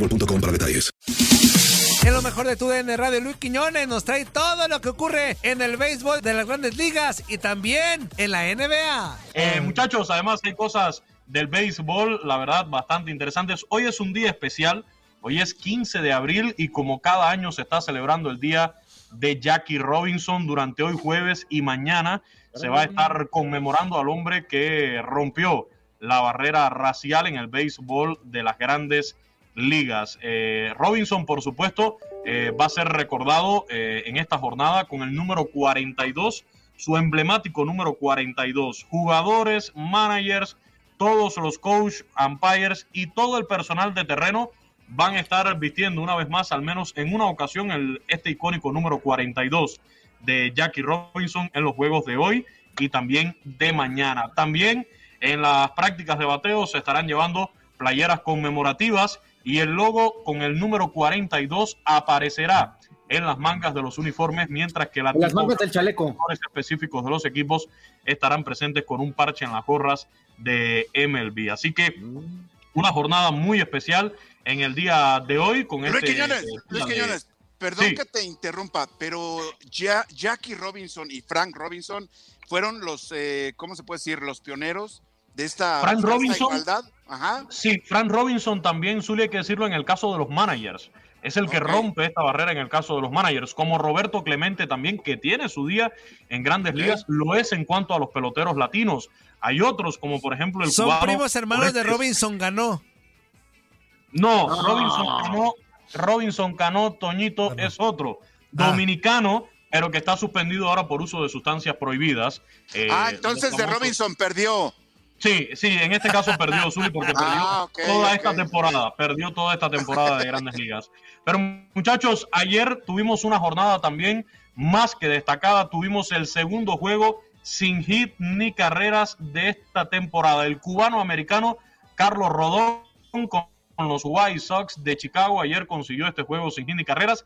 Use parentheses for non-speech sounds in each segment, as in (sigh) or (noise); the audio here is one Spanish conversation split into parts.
boostmobile.com para detalles. En lo mejor de tu DN Radio, Luis Quiñones nos trae todo lo que ocurre en el béisbol de las grandes ligas y también en la NBA. Eh, muchachos, además hay cosas del béisbol, la verdad, bastante interesantes. Hoy es un día especial, hoy es 15 de abril y como cada año se está celebrando el día de Jackie Robinson durante hoy jueves y mañana se va a estar conmemorando al hombre que rompió la barrera racial en el béisbol de las grandes ligas. Eh, Robinson, por supuesto, eh, va a ser recordado eh, en esta jornada con el número 42, su emblemático número 42. Jugadores, managers, todos los coach, umpires y todo el personal de terreno van a estar vistiendo una vez más, al menos en una ocasión, el, este icónico número 42 de Jackie Robinson en los juegos de hoy y también de mañana. También en las prácticas de bateo se estarán llevando playeras conmemorativas y el logo con el número 42 aparecerá en las mangas de los uniformes, mientras que la Las mangas del chaleco. colores específicos de los equipos estarán presentes con un parche en las gorras de MLB. Así que una jornada muy especial en el día de hoy con Luis este Quiñones, eh, Luis de- Quiñones, perdón Sí. que te interrumpa, pero ya Jackie Robinson y Frank Robinson fueron los, eh, ¿cómo se puede decir? Los pioneros de esta, Frank de esta Robinson. igualdad. Ajá. Sí, Frank Robinson también suele hay que decirlo en el caso de los managers. Es el que rompe esta barrera en el caso de los managers, como Roberto Clemente también, que tiene su día en grandes ligas, lo es en cuanto a los peloteros latinos. Hay otros, como por ejemplo el Son cubano primos hermanos de. Robinson ganó. No, Robinson Cano, Robinson Cano, Toñito es otro. Ah. Dominicano, pero que está suspendido ahora por uso de sustancias prohibidas. Eh, ah, entonces de Robinson perdió. Sí, sí, en este caso perdió Zuli porque (laughs) perdió Ah, ok, toda esta temporada, perdió toda esta temporada de grandes ligas. Pero muchachos, ayer tuvimos una jornada también más que destacada, tuvimos el segundo juego sin hit ni carreras de esta temporada. El cubano americano Carlos Rodón con con los White Sox de Chicago ayer consiguió este juego sin hit ni carreras,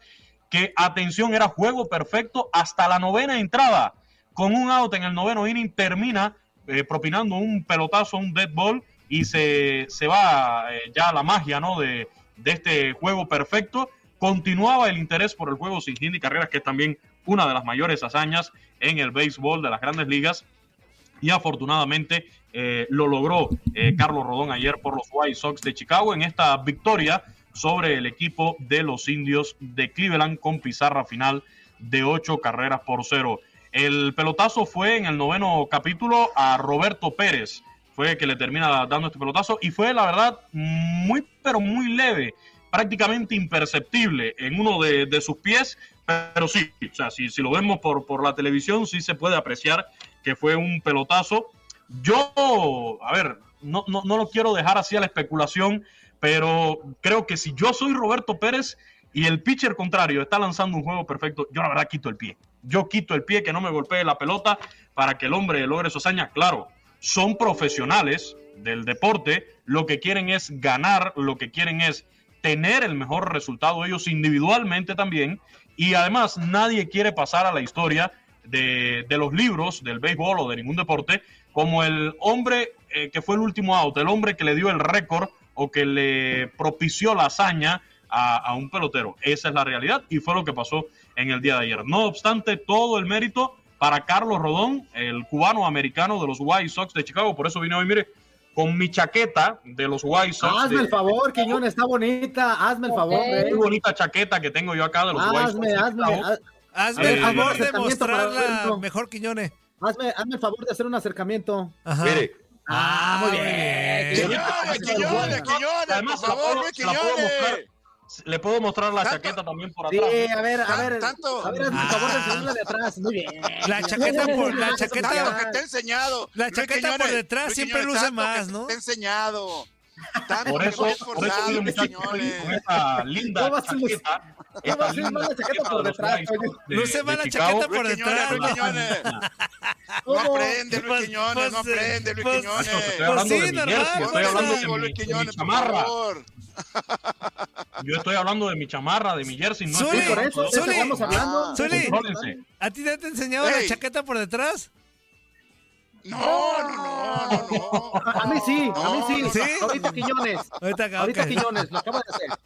que atención era juego perfecto hasta la novena entrada. Con un out en el noveno inning termina eh, propinando un pelotazo, un dead ball, y se, se va eh, ya la magia ¿no? de, de este juego perfecto. Continuaba el interés por el juego sin ni carreras, que es también una de las mayores hazañas en el béisbol de las grandes ligas. Y afortunadamente eh, lo logró Carlos Rodón ayer por los White Sox de Chicago en esta victoria sobre el equipo de los indios de Cleveland con pizarra final de ocho carreras por cero. El pelotazo fue en el noveno capítulo a Roberto Pérez, fue que le termina dando este pelotazo y fue la verdad muy pero muy leve, prácticamente imperceptible en uno de, sus pies, pero sí, o sea, si, si lo vemos por, por la televisión sí se puede apreciar que fue un pelotazo. Yo, a ver, no, no, no lo quiero dejar así a la especulación, pero creo que si yo soy Roberto Pérez y el pitcher contrario está lanzando un juego perfecto, yo la verdad quito el pie. Yo quito el pie, que no me golpee la pelota para que el hombre logre su hazaña. Claro, son profesionales del deporte, lo que quieren es ganar, lo que quieren es tener el mejor resultado ellos individualmente también. Y además nadie quiere pasar a la historia de, de los libros del béisbol o de ningún deporte como el hombre eh, que fue el último out, el hombre que le dio el récord o que le propició la hazaña a, a, un pelotero. Esa es la realidad y fue lo que pasó en el día de ayer. No obstante, todo el mérito para Carlos Rodón, el cubano americano de los White Sox de Chicago. Por eso vine hoy, mire, con mi chaqueta de los White Sox. Hazme de... el favor, Quiñón, está bonita. Hazme el favor. Muy bonita chaqueta que tengo yo acá de los hazme, White Sox. Hazme, hazme, hazme el favor de mostrarla mejor, Quiñones. Hazme, hazme el favor de hacer un acercamiento. Ajá. Mire. Ah, muy bien. Quiñones, Quiñones, Quiñones, por favor, Quiñones. Le puedo mostrar la Tanto- chaqueta también por Sí, atrás. a ver, a ver. Tanto. A ver, hazme el favor de enseñarla de atrás. Muy bien. La chaqueta por- la Tanto chaqueta- que te he enseñado. La chaqueta Quiñones, por detrás Luis siempre luce tanto más, ¿no? Te he enseñado. Tanto Por que eso, por con linda ¿Cómo vas a luz- chaqueta. a chaqueta por detrás, Luce de más la chaqueta por detrás. Luis Quiñones. No aprende, Luis Pues- Quiñones, no pues, aprende, Luis pues, Quiñones. Estoy hablando sí, de mi normal, jersey, estoy pues, hablando de mi, por chamarra. Yo estoy hablando de mi chamarra, de mi jersey. No Zuli, estoy Por eso, Zuli. estamos hablando. Zuli. ¿A ti te he enseñado la chaqueta por detrás? No, no, no, no, no. A, mí sí, a mí sí. ¿Sí? Ahorita Quiñones. Ahorita acá. Ahorita ok. Quiñones lo acaba de hacer.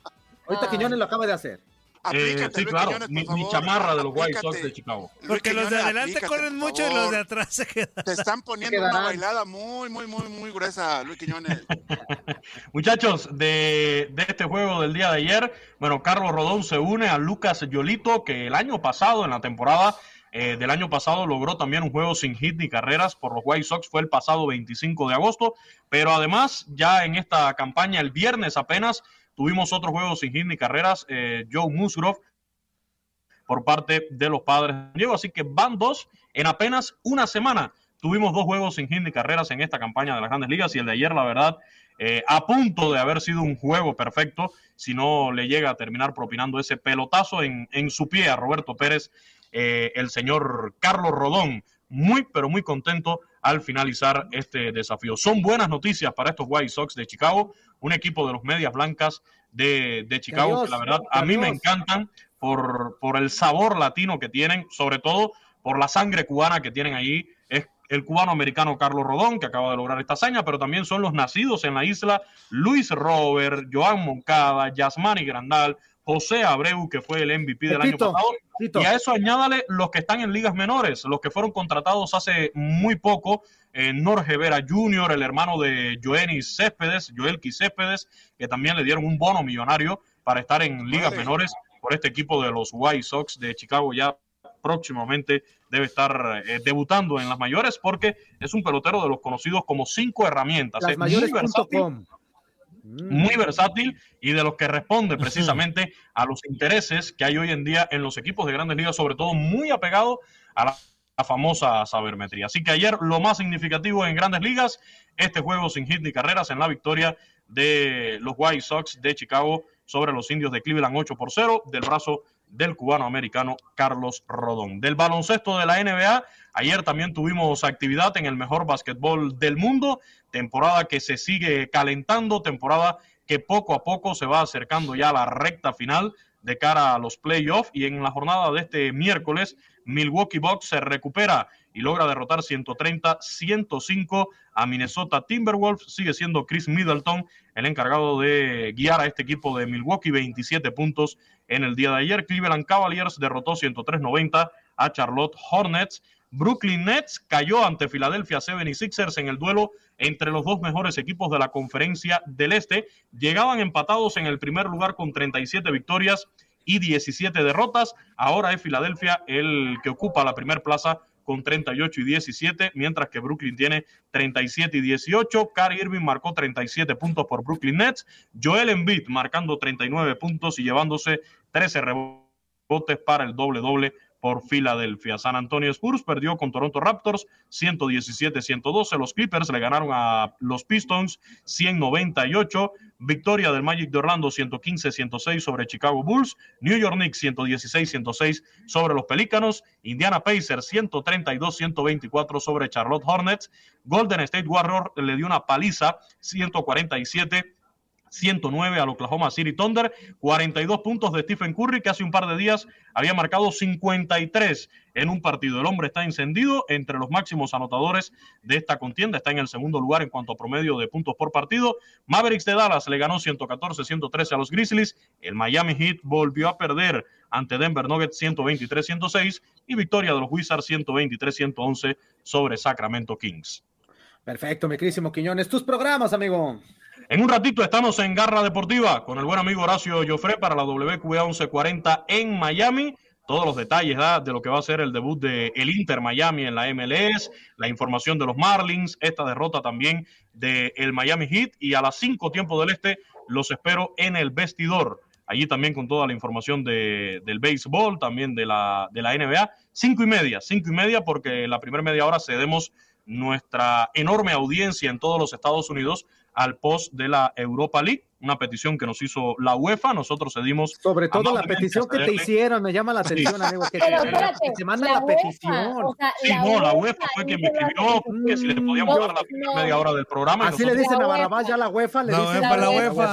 Ahorita Quiñones lo acaba de hacer. Aplícate, Eh, sí, Luis claro, Quiñones, mi, chamarra de los White Sox Aplícate. de Chicago. Luis Porque los de adelante aplícate, corren mucho y los de atrás se quedan. Te están poniendo una bailada muy, muy, muy, muy gruesa, Luis Quiñones. (laughs) Muchachos, de, de este juego del día de ayer, bueno, Carlos Rodón se une a Lucas Yolito, que el año pasado, en la temporada eh, del año pasado, logró también un juego sin hit ni carreras por los White Sox, fue el pasado 25 de agosto, pero además, ya en esta campaña, el viernes apenas, tuvimos otro juego sin hit ni carreras, eh, Joe Musgrove, por parte de los padres de Diego, así que van dos en apenas una semana. Tuvimos dos juegos sin hit ni carreras en esta campaña de las grandes ligas y el de ayer, la verdad, eh, a punto de haber sido un juego perfecto, si no le llega a terminar propinando ese pelotazo en, en su pie a Roberto Pérez, eh, el señor Carlos Rodón. Muy, pero muy contento al finalizar este desafío. Son buenas noticias para estos White Sox de Chicago, un equipo de los Medias Blancas de, de Chicago, que la verdad a mí me encantan por, por el sabor latino que tienen, sobre todo por la sangre cubana que tienen ahí. Es el cubano americano Carlos Rodón, que acaba de lograr esta hazaña, pero también son los nacidos en la isla, Luis Robert, Joan Moncada, Yasmani Grandal, José Abreu, que fue el MVP del Pepito, año pasado. Y a eso añádale los que están en ligas menores, los que fueron contratados hace muy poco. Eh, Norge Vera Jr., el hermano de Joenis Céspedes, Joelky Céspedes, que también le dieron un bono millonario para estar en ligas menores por este equipo de los White Sox de Chicago. Ya próximamente debe estar eh, debutando en las mayores porque es un pelotero de los conocidos como cinco herramientas. Versátil, Lasmayores.com. muy versátil y de los que responde precisamente a los intereses que hay hoy en día en los equipos de grandes ligas, sobre todo muy apegado a la, la famosa sabermetría. Así que ayer lo más significativo en grandes ligas, este juego sin hit ni carreras en la victoria de los White Sox de Chicago sobre los indios de Cleveland 8 por 0 del brazo del cubano americano Carlos Rodón. Del baloncesto de la NBA, ayer también tuvimos actividad en el mejor básquetbol del mundo, temporada que se sigue calentando, temporada que poco a poco se va acercando ya a la recta final de cara a los playoffs y en la jornada de este miércoles Milwaukee Bucks se recupera y logra derrotar 130-105 a Minnesota Timberwolves. Sigue siendo Chris Middleton el encargado de guiar a este equipo de Milwaukee, 27 puntos en el día de ayer. Cleveland Cavaliers derrotó 103-90 a Charlotte Hornets. Brooklyn Nets cayó ante Philadelphia 76ers en el duelo entre los dos mejores equipos de la conferencia del Este. Llegaban empatados en el primer lugar con 37 victorias y 17 derrotas. Ahora es Filadelfia el que ocupa la primera plaza con 38 y 17, mientras que Brooklyn tiene 37 y 18. Kyrie Irving marcó 37 puntos por Brooklyn Nets. Joel Embiid marcando 39 puntos y llevándose 13 rebotes para el doble doble por Filadelfia. San Antonio Spurs perdió con Toronto Raptors 117-112. Los Clippers le ganaron a los Pistons 198. Victoria del Magic de Orlando 115-106 sobre Chicago Bulls. New York Knicks 116-106 sobre los Pelícanos. Indiana Pacers 132-124 sobre Charlotte Hornets. Golden State Warriors le dio una paliza 147 109 al Oklahoma City Thunder, 42 puntos de Stephen Curry, que hace un par de días había marcado 53 en un partido. El hombre está encendido entre los máximos anotadores de esta contienda, está en el segundo lugar en cuanto a promedio de puntos por partido. Mavericks de Dallas le ganó 114-113 a los Grizzlies. El Miami Heat volvió a perder ante Denver Nuggets 123-106 y victoria de los Wizards 123-111 sobre Sacramento Kings. Perfecto, mi querísimo Quiñones. Tus programas, amigo. En un ratito estamos en Garra Deportiva con el buen amigo Horacio Joffre para la WQA 1140 en Miami. Todos los detalles de lo que va a ser el debut de Inter Miami en la MLS, la información de los Marlins, esta derrota también del el Miami Heat y a las 5 tiempo del este los espero en el vestidor. Allí también con toda la información de, del béisbol, también de la, de la NBA. Cinco y media, cinco y media, porque la primera media hora cedemos nuestra enorme audiencia en todos los Estados Unidos al post de la Europa League, una petición que nos hizo la UEFA, nosotros cedimos. Sobre todo la petición que te hicieron, me llama la atención, amigo, que, Pero, te, espérate, que te mandan la, la UEFA, petición. o sea, Sí, la no, la UEFA UEFA fue quien me la- escribió que si le podíamos No, dar la primera no. media hora del programa. Así le nosotros- dicen a UEFA. ya la UEFA le La dice. UEFA, la La UEFA.